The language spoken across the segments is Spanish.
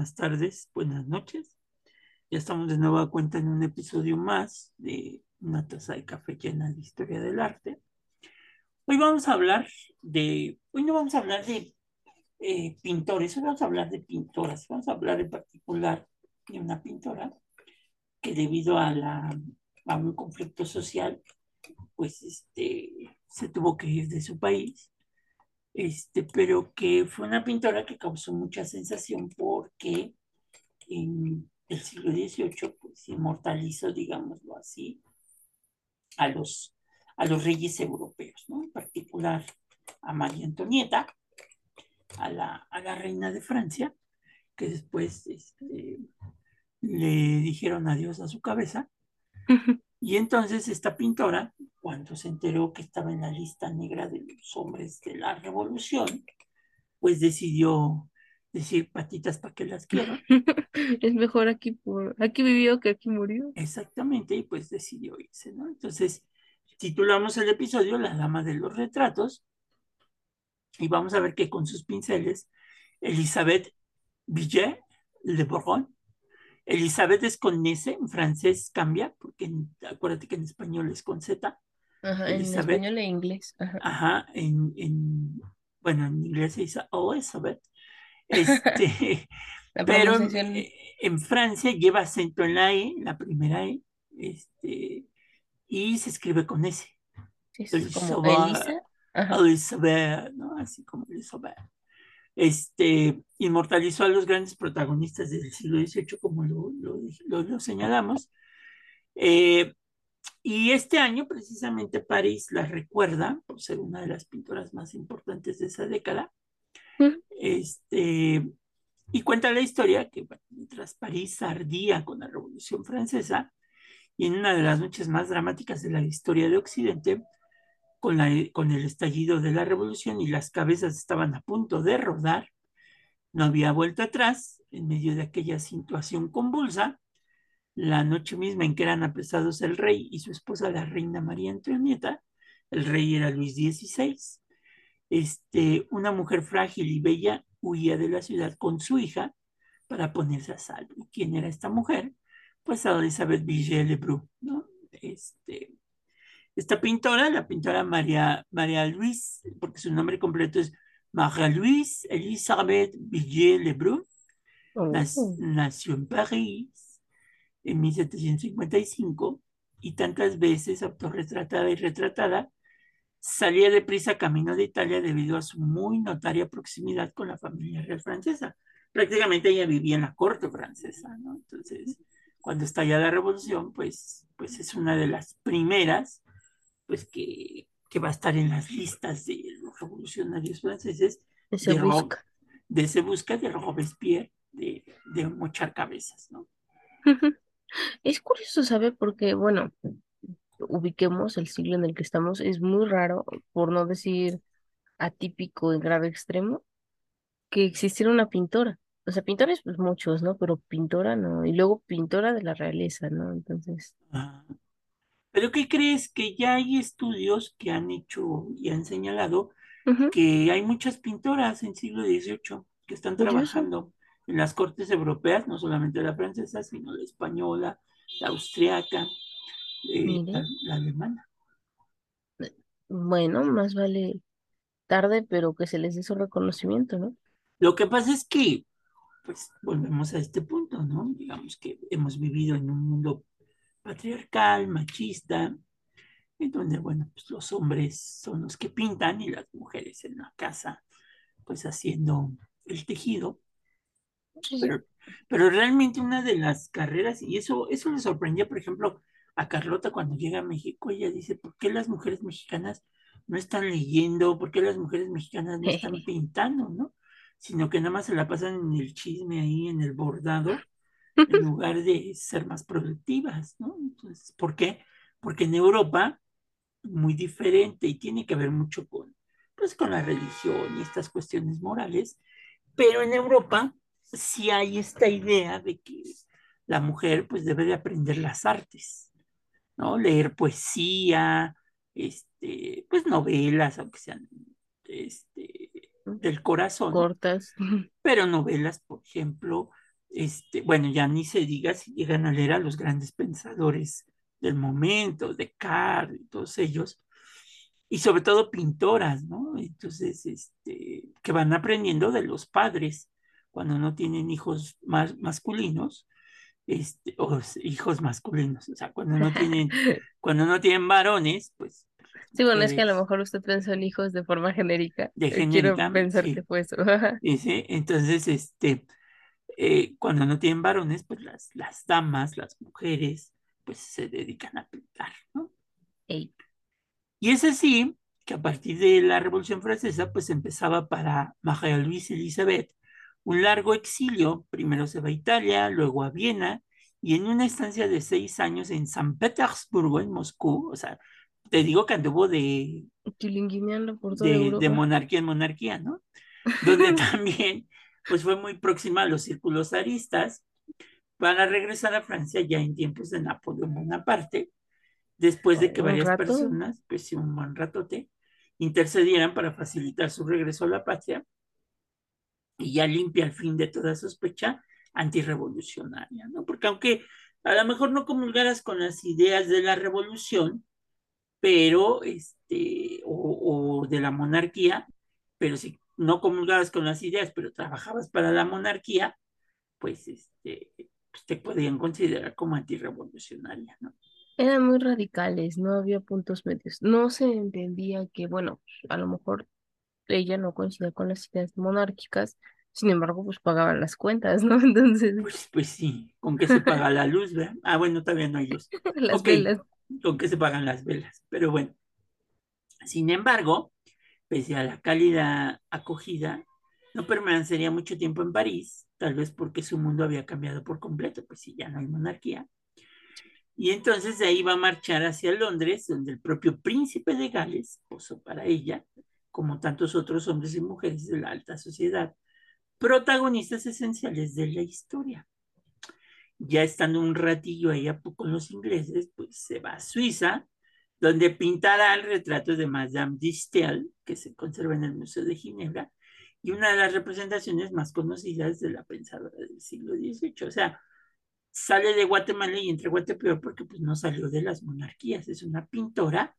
buenas tardes, buenas noches. Ya estamos de nueva cuenta en un episodio más de Una taza de café llena de historia del arte. Hoy vamos a hablar de, hoy no vamos a hablar de eh, pintores, hoy vamos a hablar de pintoras. Vamos a hablar en particular de una pintora que debido a, a un conflicto social, pues este, se tuvo que ir de su país este, pero que fue una pintora que causó mucha sensación porque en el siglo XVIII pues, inmortalizó, digámoslo así, a los, a los reyes europeos, ¿no? en particular a María Antonieta, a la, a la reina de Francia, que después este, le dijeron adiós a su cabeza. Y entonces esta pintora, cuando se enteró que estaba en la lista negra de los hombres de la revolución, pues decidió decir patitas para que las quiero. es mejor aquí por aquí vivió que aquí murió. Exactamente, y pues decidió irse, ¿no? Entonces, titulamos el episodio La Dama de los Retratos, y vamos a ver que con sus pinceles, Elizabeth Villet Le Bourgon Elizabeth es con S, en francés cambia, porque acuérdate que en español es con Z. Ajá, en español e inglés. Ajá, en, bueno, en inglés se dice Elizabeth. Este, pero en, Francia lleva acento en la E, la primera E, este, y se escribe con S. Sí, es como Elisa. Elizabeth, ¿no? Así como Elizabeth este, inmortalizó a los grandes protagonistas del siglo XVIII, como lo, lo, señalamos. Eh, y este año, precisamente, París la recuerda por ser una de las pintoras más importantes de esa década. Este, y cuenta la historia que mientras París ardía con la Revolución Francesa, y en una de las noches más dramáticas de la historia de Occidente, con, el estallido de la revolución y las cabezas estaban a punto de rodar, no había vuelta atrás en medio de aquella situación convulsa. La noche misma en que eran apresados el rey y su esposa, la reina María Antonieta, el rey era Luis XVI, este, una mujer frágil y bella huía de la ciudad con su hija para ponerse a salvo. ¿Quién era esta mujer? Pues Elizabeth Villiers Lebrun, ¿no? Este, esta pintora, la pintora María, María Luis, porque su nombre completo es María Luis Elisabeth Villiers Lebrun, oh. nació en París en 1755 y tantas veces autorretratada y retratada, salía deprisa camino de Italia debido a su muy notaria proximidad con la familia real francesa. Prácticamente ella vivía en la corte francesa, ¿no? Entonces, cuando estalla la revolución, pues, pues es una de las primeras pues que, va a estar en las listas de los revolucionarios franceses. Se de busca. de se busca de Robespierre, de, de mochar cabezas, ¿no? Es curioso, ¿sabe? Porque, bueno, ubiquemos el siglo en el que estamos, es muy raro, por no decir atípico en grave extremo, que existiera una pintora. O sea, pintores, pues muchos, ¿no? Pero pintora no. Y luego pintora de la realeza, ¿no? Entonces. Pero ¿qué crees? Que ya hay estudios que han hecho y han señalado que hay muchas pintoras en siglo XVIII que están trabajando en las cortes europeas, no solamente la francesa, sino la española, la austriaca, eh, la, alemana. Bueno, más vale tarde, pero que se les dé su reconocimiento, ¿no? Lo que pasa es que, pues, volvemos a este punto, ¿no? Digamos que hemos vivido en un mundo patriarcal, machista, en donde, bueno, pues los hombres son los que pintan y las mujeres en la casa, pues haciendo el tejido. Pero, pero realmente una de las carreras, y eso, eso le sorprendía, por ejemplo, a Carlota cuando llega a México, ella dice, ¿por qué las mujeres mexicanas no están leyendo? ¿Por qué las mujeres mexicanas no están pintando, no? Sino que nada más se la pasan en el chisme ahí, en el bordado, en lugar de ser más productivas, ¿no? Entonces, ¿por qué? Porque en Europa, muy diferente y tiene que ver mucho con, pues, con la religión y estas cuestiones morales, pero en Europa sí hay esta idea de que la mujer, pues, debe de aprender las artes, ¿no? Leer poesía, este, pues, novelas, aunque sean, este, del corazón, Cortas. pero novelas, por ejemplo, este, bueno, ya ni se diga si llegan a leer a los grandes pensadores del momento, Descartes y todos ellos, y sobre todo pintoras, ¿no? Entonces, este, que van aprendiendo de los padres cuando no tienen hijos más masculinos, este, o hijos masculinos, o sea, cuando no tienen, cuando no tienen varones, pues. Sí, bueno, es que a lo mejor usted pensó en hijos de forma genérica. De Eh, genérica, Quiero pensar sí. que fue eso. Sí, entonces, este, eh, cuando no tienen varones, pues las, las damas, las mujeres, pues se dedican a pintar, ¿no? Y es así que a partir de la Revolución Francesa, pues empezaba para María Luisa Elizabeth un largo exilio. Primero se va a Italia, luego a Viena, y en una estancia de seis años en San Petersburgo, en Moscú, o sea, te digo que anduvo de, por toda de, de monarquía en monarquía, ¿no? Donde también, pues fue muy próxima a los círculos zaristas, para regresar a Francia ya en tiempos de Napoleón Bonaparte, después de que varias rato. personas, pues sí, un buen ratote, intercedieran para facilitar su regreso a la patria y ya limpia el fin de toda sospecha antirrevolucionaria, ¿no? Porque aunque a lo mejor no comulgaras con las ideas de la revolución, pero, este, o, o de la monarquía, pero si no comulgabas con las ideas, pero trabajabas para la monarquía, pues, este, pues te podían considerar como antirrevolucionaria, ¿no? Eran muy radicales, no había puntos medios. No se entendía que, bueno, a lo mejor ella no coincidía con las ideas monárquicas, sin embargo, pues pagaban las cuentas, ¿no? Entonces, Pues, pues sí, ¿con qué se paga la luz, verdad? Ah, bueno, todavía no hay luz. las velas. ¿con qué se pagan las velas? Pero bueno, sin embargo, pese a la cálida acogida, no permanecería mucho tiempo en París, tal vez porque su mundo había cambiado por completo, pues si ya no hay monarquía. Y entonces de ahí va a marchar hacia Londres, donde el propio príncipe de Gales posó para ella, como tantos otros hombres y mujeres de la alta sociedad, protagonistas esenciales de la historia. Ya estando un ratillo ahí con los ingleses, pues se va a Suiza, donde pintará el retrato de Madame de Stael, que se conserva en el Museo de Ginebra, y una de las representaciones más conocidas de la pensadora del siglo XVIII. O sea, sale de Guatemala y entra a Guatepeor porque pues no salió de las monarquías, es una pintora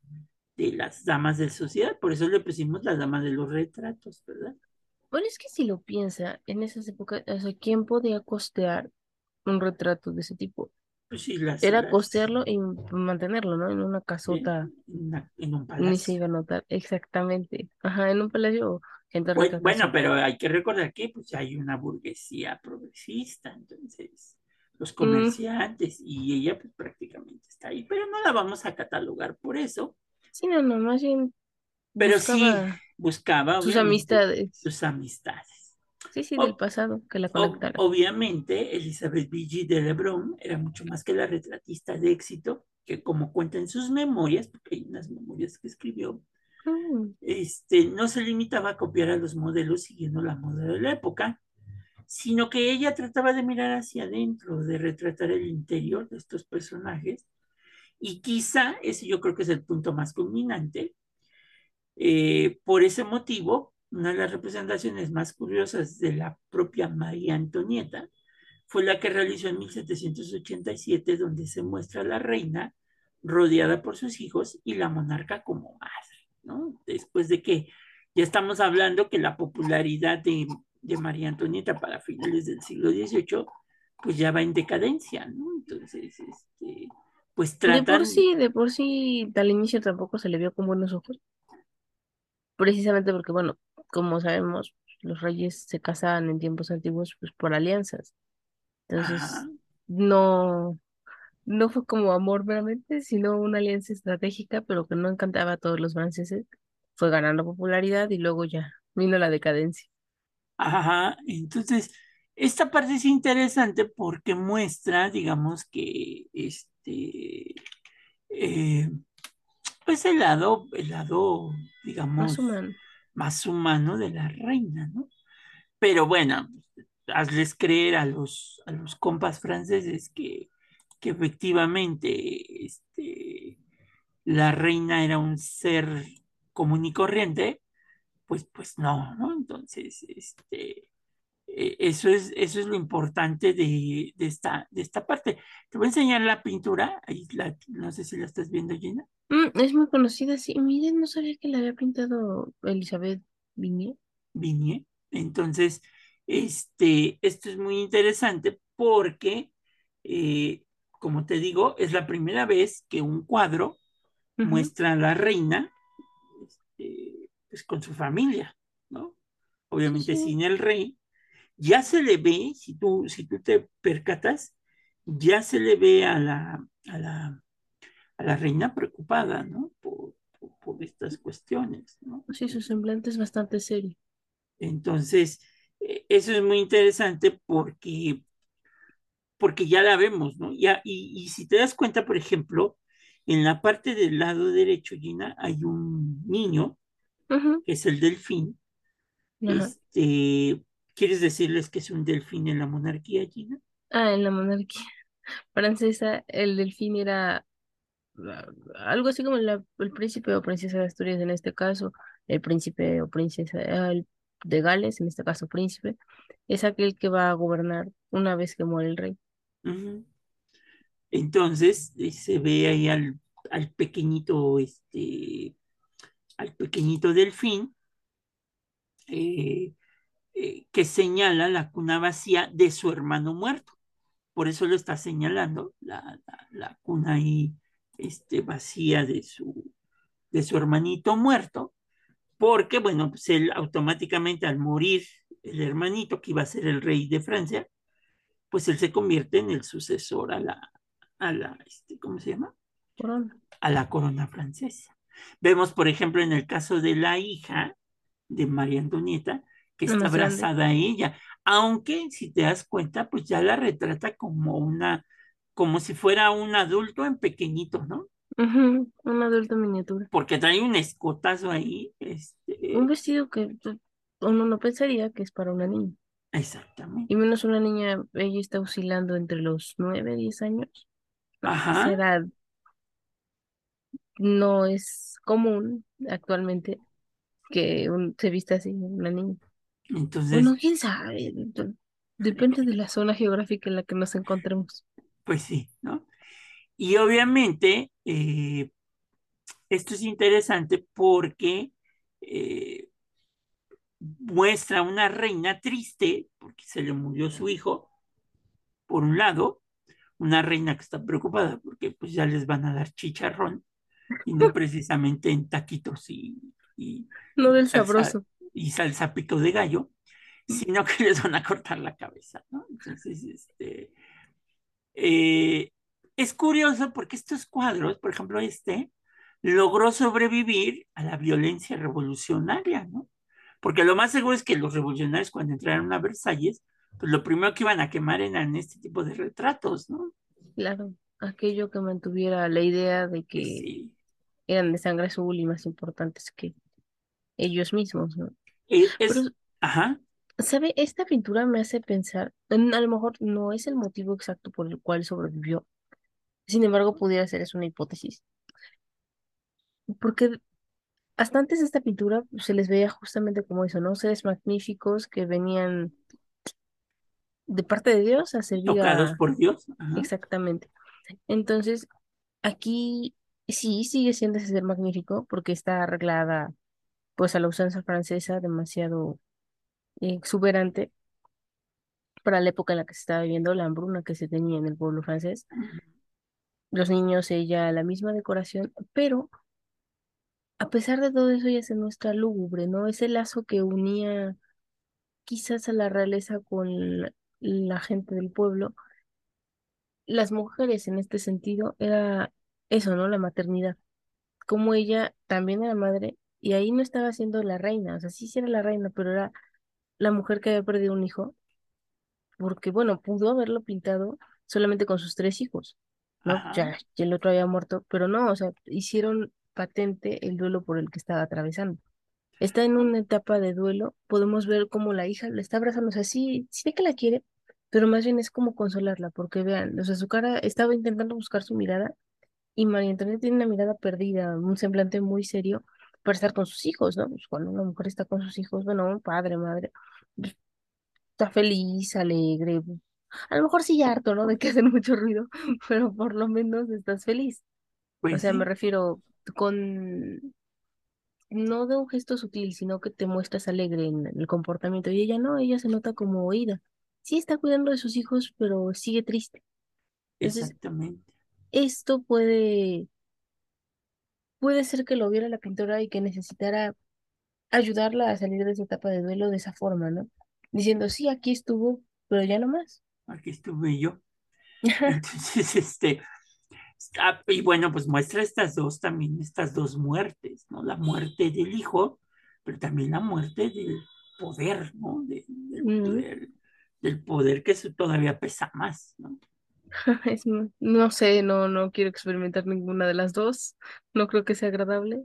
de las damas de sociedad, por eso le pusimos las damas de los retratos, ¿verdad? Bueno, es que si lo piensa, en esas épocas, o ¿quién podía costear un retrato de ese tipo? Pues sí, las, Era las costearlo y mantenerlo, ¿no? En una casota, en una- en un ni se palacio. iba a notar exactamente. Ajá, en un palacio, Bueno, sí. pero hay que recordar que pues hay una burguesía progresista, entonces los Mm, comerciantes y ella pues prácticamente está ahí, pero no la vamos a catalogar por eso, sí, no, no, más bien pero sí buscaba sus amistades, sus amistades. Sí, sí, del O- pasado, que la o- conectaran. obviamente Elizabeth Vigée de Lebrun era mucho más que la retratista de éxito, que como cuenta en sus memorias, porque hay unas memorias que escribió, Mm, este, no se limitaba a copiar a los modelos siguiendo la moda de la época, sino que ella trataba de mirar hacia adentro, de retratar el interior de estos personajes, y quizá ese yo creo que es el punto más culminante. Eh, por ese motivo, una de las representaciones más curiosas de la propia María Antonieta fue la que realizó en 1787, donde se muestra a la reina rodeada por sus hijos y la monarca como madre, ¿no? Después de que ya estamos hablando que la popularidad de, de María Antonieta para finales del siglo XVIII, pues ya va en decadencia, ¿no? Entonces, este, pues De por tratan, sí, de por sí, al inicio tampoco se le vio con buenos ojos, precisamente porque, bueno, como sabemos, los reyes se casaban en tiempos antiguos pues por alianzas. ajá, Entonces, no, no fue como amor meramente, sino una alianza estratégica, pero que no encantaba a todos los franceses. Fue ganando popularidad y luego ya vino la decadencia. ajá, entonces, esta parte es interesante porque muestra, digamos que, este, eh, pues el lado, el lado, Más digamos, humano. Más humano de la reina, ¿no? Pero bueno, hazles creer a los, a los compas franceses que, que efectivamente este, la reina era un ser común y corriente, pues, pues no, ¿no? Entonces, este, eso es, eso es lo importante de, de esta, de esta parte. Te voy a enseñar la pintura, ahí la, no sé si la estás viendo, Gina. Mm, es muy conocida, sí. Miren, no sabía que la había pintado Elizabeth Viñé. Viñé. Entonces, este, esto es muy interesante porque, eh, como te digo, es la primera vez que un cuadro muestra a la reina este, pues, con su familia, ¿no? Obviamente sí. sin el rey. Ya se le ve, si tú, si tú te percatas, ya se le ve a la, a la, a la reina preocupada, ¿no? Por, por, por estas cuestiones, ¿no? Sí, su semblante es bastante serio. Entonces, eh, eso es muy interesante porque, porque ya la vemos, ¿no? Ya, y, y si te das cuenta, por ejemplo, en la parte del lado derecho, Gina, hay un niño, que es el delfín. Este, ¿quieres decirles que es un delfín en la monarquía, Gina? Ah, en la monarquía francesa, el delfín era ah, algo así como la- el príncipe o princesa de Asturias en este caso, el príncipe o princesa el de Gales, en este caso príncipe, es aquel que va a gobernar una vez que muere el rey. Entonces, eh, se ve ahí al, al pequeñito, este, al pequeñito delfín, eh, eh, que señala la cuna vacía de su hermano muerto. Por eso lo está señalando, la, la, la cuna ahí este, vacía de su, de su hermanito muerto, porque, bueno, pues él automáticamente al morir el hermanito que iba a ser el rey de Francia, pues él se convierte en el sucesor a la, a la, este, ¿cómo se llama? Corona. A la corona francesa. Vemos, por ejemplo, en el caso de la hija de María Antonieta, que está abrazada a ella, aunque si te das cuenta, pues ya la retrata como una, como si fuera un adulto en pequeñito, ¿no? Un adulto miniatura. Porque trae un escotazo ahí, Un este, vestido que uno no pensaría que es para una niña. Y exactamente. menos una niña, ella está oscilando entre los 9 10 años. No, esa Ajá, edad no es común actualmente que un- se vista así una niña. Entonces, Bueno, quién sabe. de- Depende de la zona geográfica en la que nos encontremos. pues sí, ¿no? Y obviamente, eh, esto es interesante porque eh, muestra una reina triste, porque se le murió su hijo, por un lado, una reina que está preocupada porque pues ya les van a dar chicharrón y no precisamente en taquitos y, y, No y del sabroso. Y salsa pico de gallo, sino que les van a cortar la cabeza, ¿no? Entonces, este, eh, es curioso porque estos cuadros, por ejemplo, este, logró sobrevivir a la violencia revolucionaria, ¿no? Porque lo más seguro es que los revolucionarios cuando entraron a Versalles, pues lo primero que iban a quemar eran este tipo de retratos, ¿no? Claro, aquello que mantuviera la idea de que sí. eran de sangre azul y más importantes que ellos mismos, ¿no? Eh, Pero, es, ajá, ¿sabe? Esta pintura me hace pensar, en- a lo mejor no es el motivo exacto por el cual sobrevivió, sin embargo, pudiera ser, es una hipótesis, porque hasta antes de esta pintura se les veía justamente como eso, ¿no? Seres magníficos que venían de parte de Dios a servir tocados a... por Dios, ajá, Exactamente. Entonces, aquí sí sigue siendo ese ser magnífico porque está arreglada pues a la usanza francesa demasiado eh, exuberante para la época en la que se estaba viviendo, la hambruna que se tenía en el pueblo francés. Los niños, ella, la misma decoración, pero a pesar de todo eso ya se muestra lúgubre, ¿no? Ese lazo que unía quizás a la realeza con la, la gente del pueblo. Las mujeres en este sentido era eso, ¿no? La maternidad. Como ella también era madre y ahí no estaba siendo la reina, o sea, sí, sí era la reina, pero era la mujer que había perdido un hijo porque bueno, pudo haberlo pintado solamente con sus tres hijos, ¿no? ajá, Ya, ya el otro había muerto, pero no, o sea, hicieron patente el duelo por el que estaba atravesando. Está en una etapa de duelo, podemos ver cómo la hija le está abrazando, o sea, sí, sí ve que la quiere, pero más bien es como consolarla, porque vean, o sea, su cara estaba intentando buscar su mirada y María Antonia tiene una mirada perdida, un semblante muy serio, para estar con sus hijos, ¿no? Pues cuando una mujer está con sus hijos, bueno, un padre, madre, pues, está feliz, alegre, a lo mejor sí harto, ¿no? De que hacen mucho ruido, pero por lo menos estás feliz. O Pues sea, me refiero con, no de un gesto sutil, sino que te muestras alegre en el comportamiento. Y ella no, ella se nota como oída. Sí está cuidando de sus hijos, pero sigue triste. Entonces, exactamente. esto puede, puede ser que lo viera la pintora y que necesitara ayudarla a salir de esa etapa de duelo de esa forma, ¿no? Diciendo, sí, aquí estuvo, pero ya no más. Aquí estuve yo. Entonces, este, ah, y bueno, pues muestra estas dos también, estas dos muertes, ¿no? La muerte del hijo, pero también la muerte del poder, ¿no? De- del, Mm, poder, del poder que eso todavía pesa más, ¿no? Es, no sé, no, no quiero experimentar ninguna de las dos. No creo que sea agradable.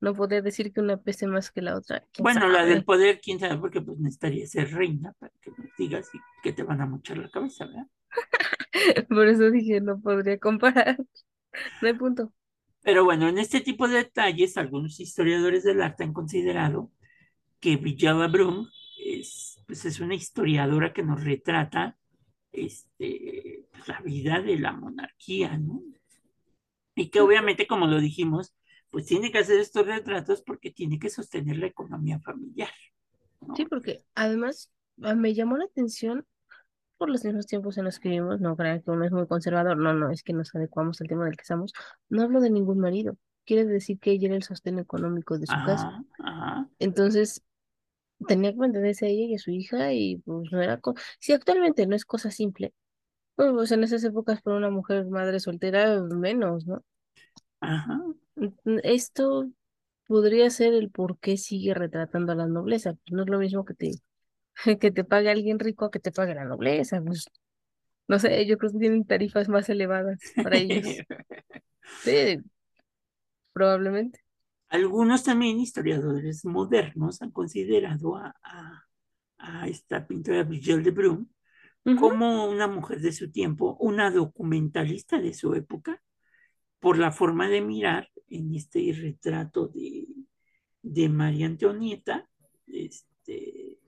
No podría decir que una pese más que la otra. ¿Quién Bueno, la del poder, quién sabe, porque pues necesitaría ser reina para que nos digas y que te van a mochar la cabeza, ¿verdad? Por eso dije, no podría comparar. No hay punto. Pero bueno, en este tipo de detalles, algunos historiadores del arte han considerado que Vijaya Brum es, pues es una historiadora que nos retrata este, pues, la vida de la monarquía, ¿no? Y que obviamente, como lo dijimos, pues tiene que hacer estos retratos porque tiene que sostener la economía familiar, Sí, porque además ah, me llamó la atención por los mismos tiempos en los que vivimos. No crean que uno es muy conservador. No, no, es que nos adecuamos al tema del que estamos. No hablo de ningún marido. Quiere decir que ella era el sostén económico de su casa. Ajá, Entonces, tenía que mantenerse a ella y a su hija y pues no era... co- Si actualmente no es cosa simple, pues, pues, en esas épocas para una mujer madre soltera menos, ¿no? ajá. Esto podría ser el por qué sigue retratando a la nobleza. Pues no es lo mismo que te, que te pague alguien rico a que te pague la nobleza. Pues no sé, yo creo que tienen tarifas más elevadas para ellos. Sí, probablemente. Algunos también historiadores modernos han considerado a, a- a esta pintora Brigitte de Brum como una mujer de su tiempo, una documentalista de su época, por la forma de mirar en este retrato de, de María Antonieta, este,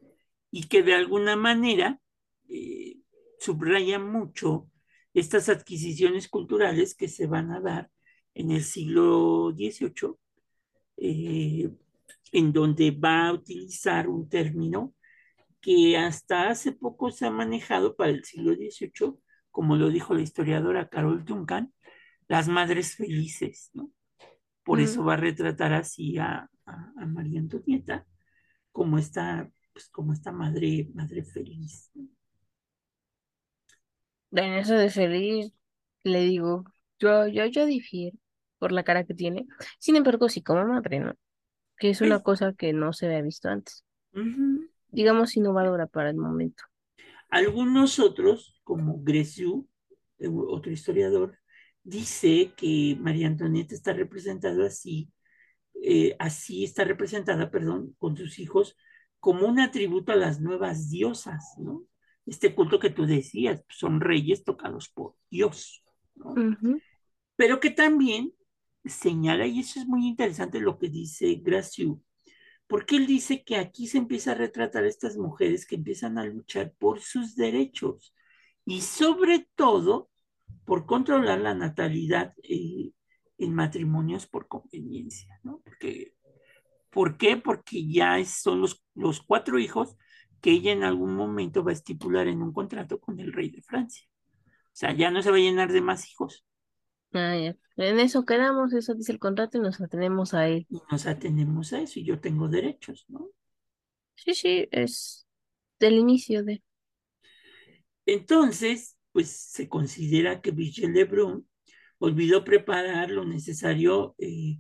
y que de alguna manera eh, subraya mucho estas adquisiciones culturales que se van a dar en el siglo XVIII, eh, en donde va a utilizar un término que hasta hace poco se ha manejado para el siglo XVIII, como lo dijo la historiadora Carol Duncan, las madres felices, ¿no? Por mm. eso va a retratar así a, a, a María Antonieta como esta, pues como esta madre, madre feliz. ¿no? En eso de feliz, le digo, yo, yo, yo difiero por la cara que tiene. Sin embargo, sí como madre, ¿no? Que es una Pues, cosa que no se había visto antes. Digamos innovadora para el momento. Algunos otros, como Greciu, eh, otro historiador, dice que María Antonieta está representada así eh, así está representada, perdón, con sus hijos como un atributo a las nuevas diosas, ¿no? Este culto que tú decías, son reyes tocados por Dios, ¿no? Pero que también señala, y eso es muy interesante lo que dice Graciu, porque él dice que aquí se empieza a retratar a estas mujeres que empiezan a luchar por sus derechos y sobre todo por controlar la natalidad eh, en matrimonios por conveniencia, ¿no? Porque, ¿Por qué? Porque ya son los, los cuatro hijos que ella en algún momento va a estipular en un contrato con el rey de Francia. O sea, ya no se va a llenar de más hijos Ah, ya. En eso quedamos, eso dice el contrato y nos atenemos a él. y nos atenemos a eso y yo tengo derechos, ¿no? Sí, sí, es del inicio de. Entonces, pues se considera que Brigitte Lebrun olvidó preparar lo necesario eh,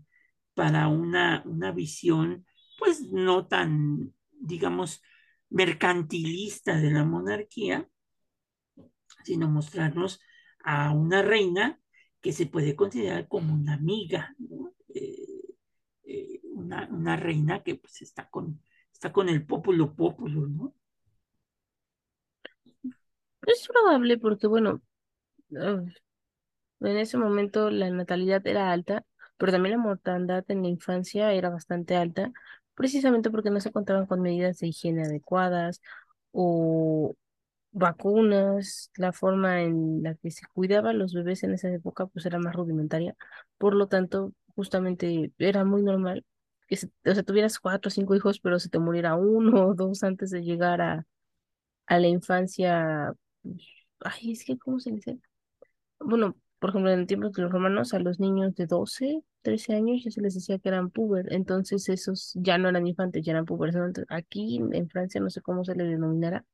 para una, una visión, pues no tan, digamos, mercantilista de la monarquía, sino mostrarnos a una reina que se puede considerar como una amiga. Eh, eh, una, reina que pues está con, está con el populo populo, ¿no? Es probable porque, bueno, uh, en ese momento la natalidad era alta, pero también la mortandad en la infancia era bastante alta, precisamente porque no se contaban con medidas de higiene adecuadas o vacunas, la forma en la que se cuidaban los bebés en esa época pues era más rudimentaria, por lo tanto, justamente era muy normal que se- o sea, tuvieras cuatro o cinco hijos, pero se te muriera uno o dos antes de llegar a, a la infancia. pues, Ay, es que, ¿cómo se dice? Bueno, por ejemplo, en tiempos de los romanos, a los niños de 12 13 años ya se les decía que eran puber, entonces esos ya no eran infantes, ya eran pubers. Entonces, aquí en Francia no sé cómo se le denominará,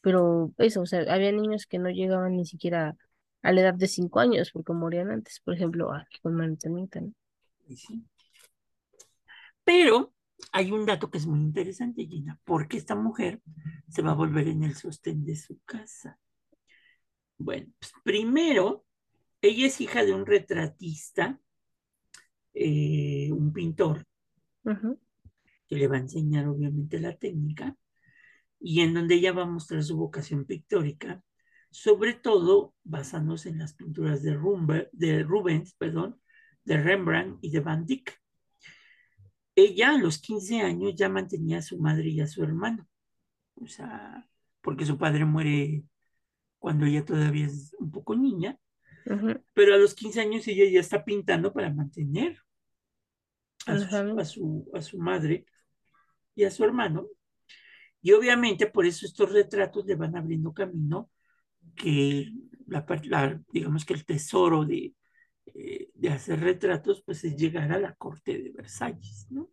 pero eso, o sea, había niños que no llegaban ni siquiera a la edad de 5 años porque morían antes, por ejemplo, aquí con mantenimiento, ¿no? Sí. Pero hay un dato que es muy interesante, Gina, porque esta mujer se va a volver en el sostén de su casa. Bueno, pues primero, ella es hija de un retratista, eh, un pintor, que le va a enseñar obviamente la técnica, y en donde ella va a mostrar su vocación pictórica, sobre todo basándose en las pinturas de, Rubens, perdón, de Rembrandt y de Van Dyck. Ella a los 15 años ya mantenía a su madre y a su hermano, o sea, porque su padre muere cuando ella todavía es un poco niña, pero a los 15 años ella ya está pintando para mantener a su, a su, a su madre y a su hermano. Y obviamente por eso estos retratos le van abriendo camino que la, la, digamos que el tesoro de, eh, de hacer retratos pues es llegar a la corte de Versalles, ¿no?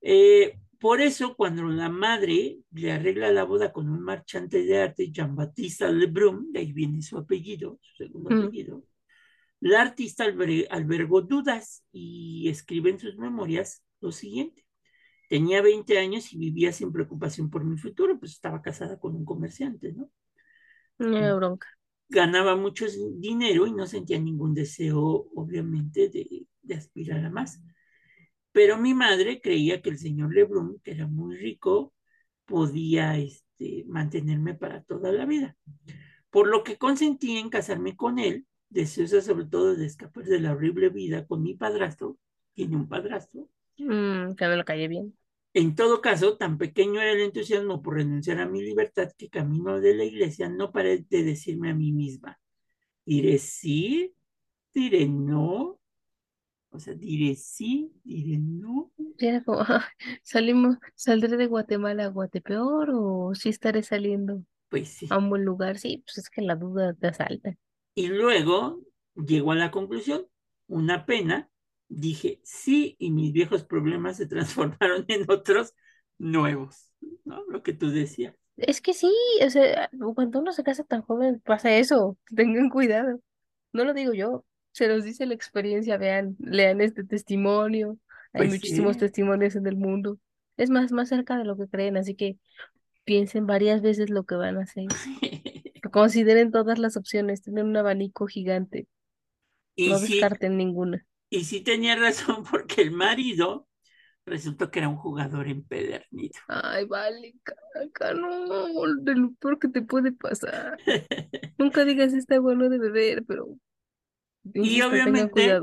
Eh, por eso, cuando la madre le arregla la boda con un marchante de arte, Jean-Baptiste Lebrun, de ahí viene su apellido, su segundo Mm, apellido, la artista alber albergó dudas y escribe en sus memorias lo siguiente. Tenía 20 años y vivía sin preocupación por mi futuro, pues estaba casada con un comerciante, ¿no? no era bronca. Ganaba mucho dinero y no sentía ningún deseo, obviamente, de, de aspirar a más. Pero mi madre creía que el señor Lebrun, que era muy rico, podía este, mantenerme para toda la vida. Por lo que consentí en casarme con él, deseosa sobre todo de escapar de la horrible vida con mi padrastro, tiene un padrastro. Mm, que no le calle bien. En todo caso, tan pequeño era el entusiasmo por renunciar a mi libertad que camino de la iglesia no paré de decirme a mí misma, diré sí, diré no, o sea, diré sí, diré no, Era como, salimos, ¿saldré de Guatemala a Guatepeor o sí estaré saliendo pues a sí. un buen lugar? Sí, pues es que la duda te asalta. Y luego llego a la conclusión, una pena, dije sí y mis viejos problemas se transformaron en otros nuevos, ¿no? Lo que tú decías. Es que sí, o sea, cuando uno se casa tan joven pasa eso, tengan cuidado. No lo digo yo, se los dice la experiencia, vean, lean este testimonio, hay Pues muchísimos sí. testimonios en el mundo. Es más, más cerca de lo que creen, así que piensen varias veces lo que van a hacer. Consideren todas las opciones, tienen un abanico gigante, y no sí, descarten ninguna. Y sí tenía razón porque el marido resultó que era un jugador empedernido. Ay, vale, caca, no, de lo peor que te puede pasar. Nunca digas está bueno de beber, pero Y obviamente,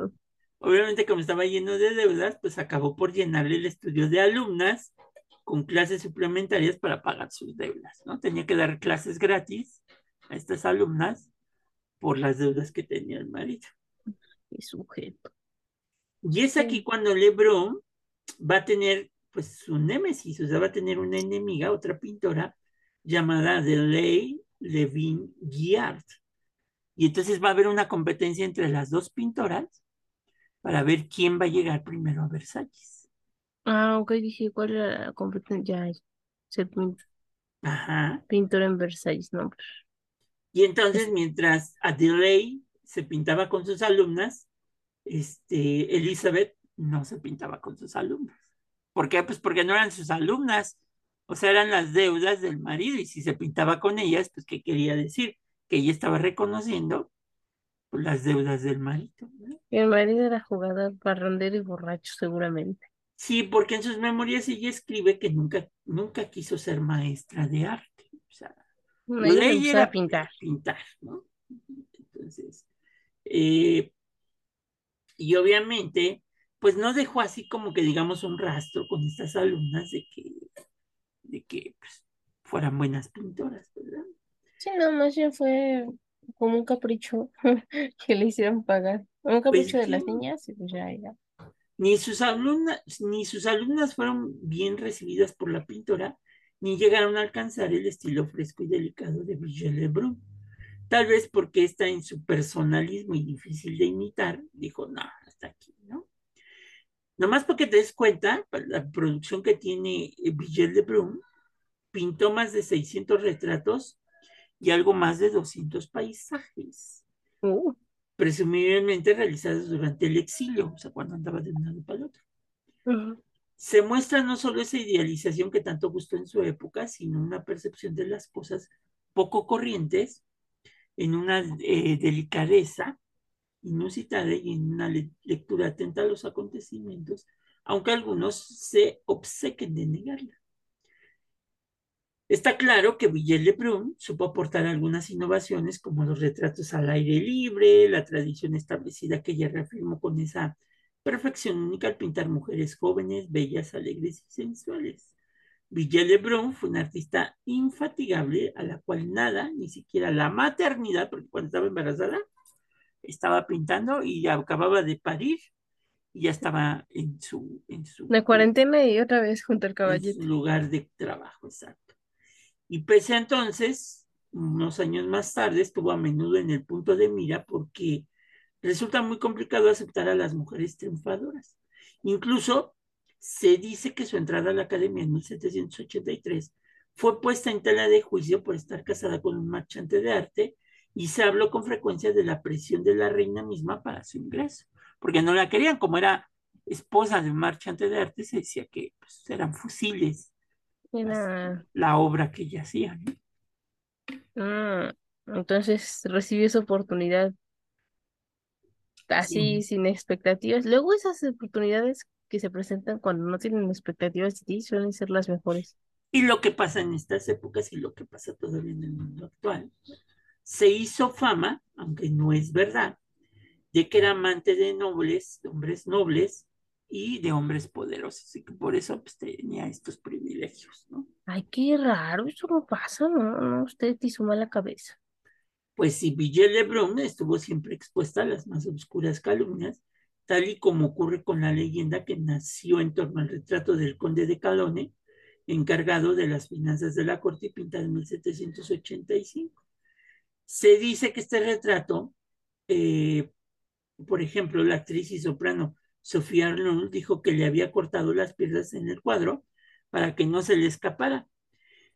obviamente como estaba lleno de deudas, pues acabó por llenarle el estudio de alumnas con clases suplementarias para pagar sus deudas, ¿no? Tenía que dar clases gratis a estas alumnas por las deudas que tenía el marido. Mi sujeto. Y es aquí cuando Lebron va a tener pues su némesis, o sea, va a tener una enemiga, otra pintora llamada Delay Levin Guiard. Y entonces va a haber una competencia entre las dos pintoras para ver quién va a llegar primero a Versalles. Ah, ok, dije, ¿cuál era la competencia? Ya, ser pin- Ajá. pintor en Versalles, no. Y entonces, es- mientras Adelaide se pintaba con sus alumnas, este, Elizabeth no se pintaba con sus alumnas. ¿Por qué? Pues porque no eran sus alumnas, o sea, eran las deudas del marido, y si se pintaba con ellas, pues, ¿qué quería decir? Que ella estaba reconociendo pues, las deudas del marido. ¿no? Mi marido era jugador, parrandero y borracho, seguramente. Sí, porque en sus memorias ella escribe que nunca, nunca quiso ser maestra de arte. O sea, ella era pintar. pintar, ¿no? Entonces, eh, Y obviamente, pues no dejó así como que digamos un rastro con estas alumnas de que, de que pues, fueran buenas pintoras, ¿verdad? Sí, no, más bien fue como un capricho que le hicieron pagar. Un capricho Pues de las niñas y pues ya, ya. ni sus alumnas, ni sus alumnas fueron bien recibidas por la pintora, ni llegaron a alcanzar el estilo fresco y delicado de Brigitte Lebrun. Tal vez porque está en su personalismo y difícil de imitar, dijo, no, hasta aquí, ¿no? Nomás porque te des cuenta, la producción que tiene Brigitte Lebrun, pintó más de 600 retratos y algo más de 200 paisajes, Uh, presumiblemente realizados durante el exilio, o sea, cuando andaba de un lado para el otro. Se muestra no solo esa idealización que tanto gustó en su época, sino una percepción de las cosas poco corrientes, en una eh, delicadeza inusitada y en una le lectura atenta a los acontecimientos, aunque algunos se obsequen de negarla. Está claro que Villet Lebrun supo aportar algunas innovaciones como los retratos al aire libre, la tradición establecida que ella reafirmó con esa perfección única al pintar mujeres jóvenes, bellas, alegres y sensuales. Villet Lebrun fue una artista infatigable a la cual nada, ni siquiera la maternidad, porque cuando estaba embarazada estaba pintando y acababa de parir y ya estaba en su, en su, La cuarentena y otra vez junto al en su lugar de trabajo, exacto. Y pese a entonces, unos años más tarde, estuvo a menudo en el punto de mira porque resulta muy complicado aceptar a las mujeres triunfadoras. Incluso se dice que su entrada a la academia en 1783 fue puesta en tela de juicio por estar casada con un marchante de arte y se habló con frecuencia de la presión de la reina misma para su ingreso, porque no la querían, como era esposa de un marchante de arte, se decía que pues, eran fusiles Era, la obra que ella hacía. ¿no? ah, entonces recibió esa oportunidad así Sí. sin expectativas. Luego esas oportunidades que se presentan cuando no tienen expectativas de ti suelen ser las mejores. Y lo que pasa en estas épocas y lo que pasa todavía en el mundo actual, se hizo fama, aunque no es verdad, de que era amante de nobles, de hombres nobles y de hombres poderosos, y que por eso pues, tenía estos privilegios, ¿no? Ay, qué raro, eso no pasa, no, no, usted te hizo mala cabeza. Pues si Villet Lebrun estuvo siempre expuesta a las más oscuras calumnias, tal y como ocurre con la leyenda que nació en torno al retrato del conde de Calone, encargado de las finanzas de la corte y pintado en 1785. Se dice que este retrato, eh, por ejemplo, la actriz y soprano Sofía Arnold dijo que le había cortado las piernas en el cuadro para que no se le escapara.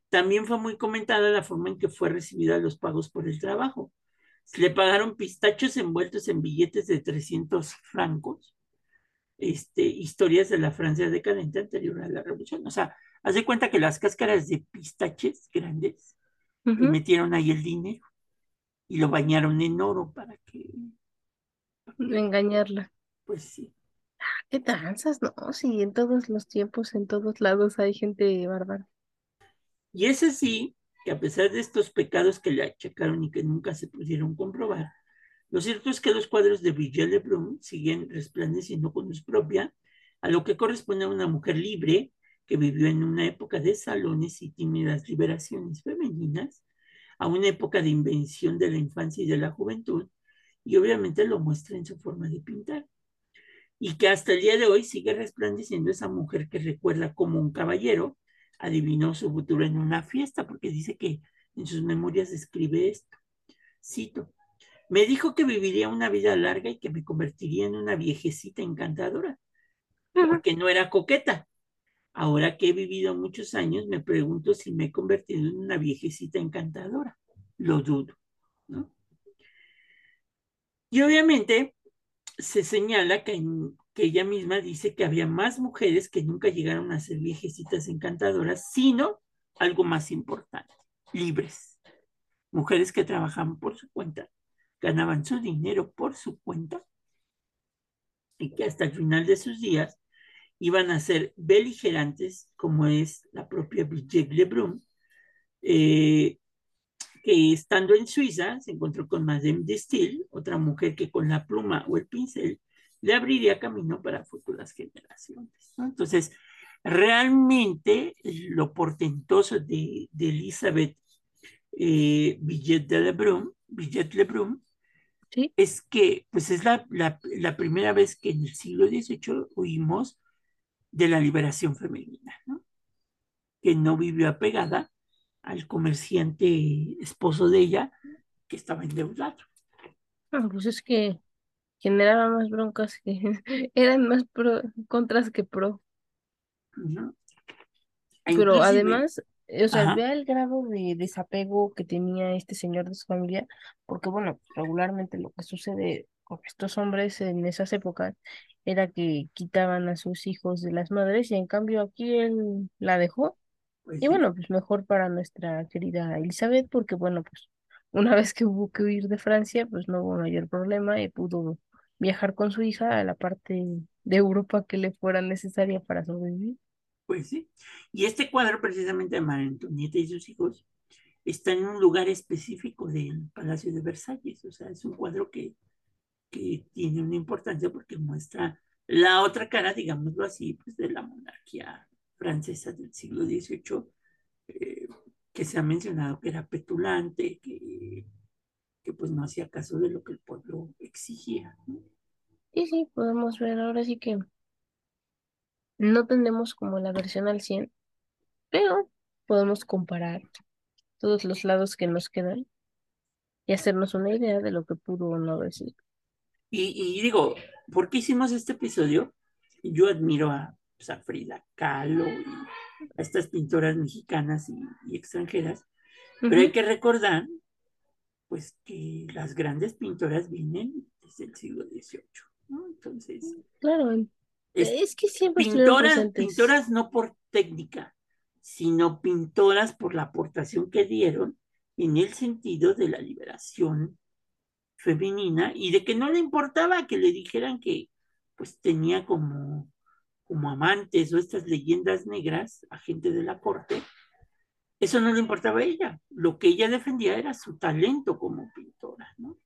También fue muy comentada la forma en que fue recibida los pagos por el trabajo. Le pagaron pistachos envueltos en billetes de 300 francos, este, historias de la Francia decadente anterior a la revolución. O sea, haz de cuenta que las cáscaras de pistaches grandes metieron ahí el dinero y lo bañaron en oro para que, para Engañarla. pues sí. ¿Qué tranzas? No, sí, en todos los tiempos, en todos lados hay gente bárbara. Y es así que a pesar de estos pecados que le achacaron y que nunca se pudieron comprobar, lo cierto es que los cuadros de Brigitte Lebrun siguen resplandeciendo con luz propia, a lo que corresponde a una mujer libre que vivió en una época de salones y tímidas liberaciones femeninas, a una época de invención de la infancia y de la juventud, y obviamente lo muestra en su forma de pintar. Y que hasta el día de hoy sigue resplandeciendo esa mujer que recuerda como un caballero adivinó su futuro en una fiesta, porque dice que en sus memorias escribe esto. Cito, me dijo que viviría una vida larga y que me convertiría en una viejecita encantadora, porque no era coqueta. Ahora que he vivido muchos años, me pregunto si me he convertido en una viejecita encantadora. Lo dudo, ¿no? Y obviamente se señala que, en, que ella misma dice que había más mujeres que nunca llegaron a ser viejecitas encantadoras, sino algo más importante, libres. Mujeres que trabajaban por su cuenta, ganaban su dinero por su cuenta y que hasta el final de sus días iban a ser beligerantes, como es la propia Brigitte Lebrun, eh, que estando en Suiza se encontró con Madame de Stael, otra mujer que con la pluma o el pincel le abriría camino para futuras generaciones. ¿no? Entonces, realmente lo portentoso de, de Elizabeth eh, Villet de Lebrun, Villet Lebrun, Sí, es que pues es la, la, la, primera vez que en el siglo XVIII oímos de la liberación femenina, ¿no? que no vivió apegada al comerciante esposo de ella que estaba endeudado. Ah, pues es que generaba más broncas que eran más pro, contras que pro. E Pero además, eh, o sea, vea el grado de desapego que tenía este señor de su familia, porque bueno, regularmente lo que sucede con estos hombres en esas épocas era que quitaban a sus hijos de las madres y en cambio aquí él la dejó. Pues y sí. bueno, pues mejor para nuestra querida Elizabeth, porque bueno, pues una vez que hubo que huir de Francia, pues no hubo mayor problema y pudo viajar con su hija a la parte de Europa que le fuera necesaria para sobrevivir. Pues sí. Y este cuadro precisamente de María Antonieta y sus hijos está en un lugar específico del Palacio de Versalles. O sea, es un cuadro que, que tiene una importancia porque muestra la otra cara, digámoslo así, pues de la monarquía francesa del siglo XVIII, eh, que se ha mencionado que era petulante, que, que pues no hacía caso de lo que el pueblo exigía. ¿no? Y sí, podemos ver ahora sí que no tenemos como la versión al 100, pero podemos comparar todos los lados que nos quedan y hacernos una idea de lo que pudo o no decir. Y, y digo, ¿por qué hicimos este episodio? Yo admiro a, pues, a Frida Kahlo y a estas pintoras mexicanas y, y extranjeras, uh -huh. pero hay que recordar pues que las grandes pintoras vienen desde el siglo XVIII, ¿no? Entonces... Claro, es, es que siempre pintoras, pintoras no por técnica, sino pintoras por la aportación que dieron en el sentido de la liberación femenina y de que no le importaba que le dijeran que pues tenía como, como amantes o estas leyendas negras a gente de la corte, eso no le importaba a ella. Lo que ella defendía era su talento como pintora, ¿no?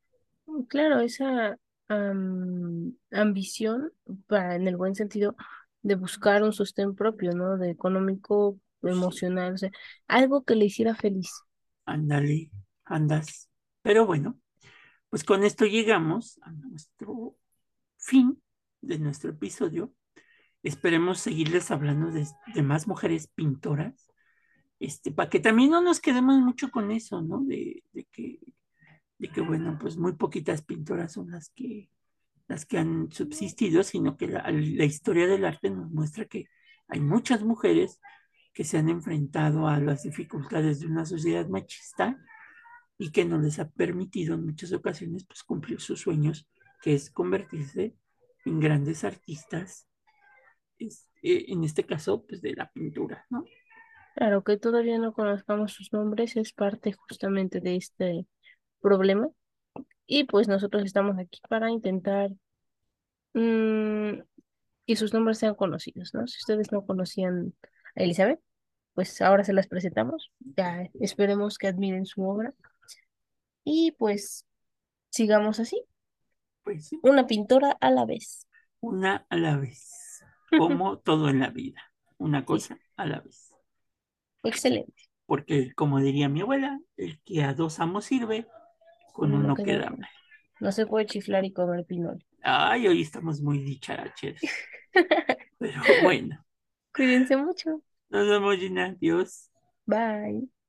Claro, esa um, ambición, para, en el buen sentido, de buscar un sostén propio, ¿no? De económico, emocional, o sea, algo que le hiciera feliz. Ándale, andas. Pero bueno, pues con esto llegamos a nuestro fin de nuestro episodio. Esperemos seguirles hablando de, de más mujeres pintoras este, para que también no nos quedemos mucho con eso, ¿no? De, de, que, de que, bueno, pues muy poquitas pintoras son las que, las que han subsistido, sino que la, historia del arte nos muestra que hay muchas mujeres que se han enfrentado a las dificultades de una sociedad machista y que no les ha permitido en muchas ocasiones pues, cumplir sus sueños, que es convertirse en grandes artistas, eh, en este caso, pues de la pintura, ¿no? Claro, que todavía no conozcamos sus nombres es parte justamente de este problema. Y pues nosotros estamos aquí para intentar mmm, que sus nombres sean conocidos, ¿no? Si ustedes no conocían a Elizabeth, pues ahora se las presentamos. Ya esperemos que admiren su obra. Y pues sigamos así. Pues sí. Una pintora a la vez. Una a la vez. Como todo en la vida. Una cosa sí. a la vez. Excelente. Porque, como diría mi abuela, el que a dos amos sirve, con uno, uno queda, mal. No se puede chiflar y comer pinol. Ay, hoy estamos muy dicharacheros. Pero bueno. Cuídense mucho. Nos vemos, Gina. Adiós. Bye.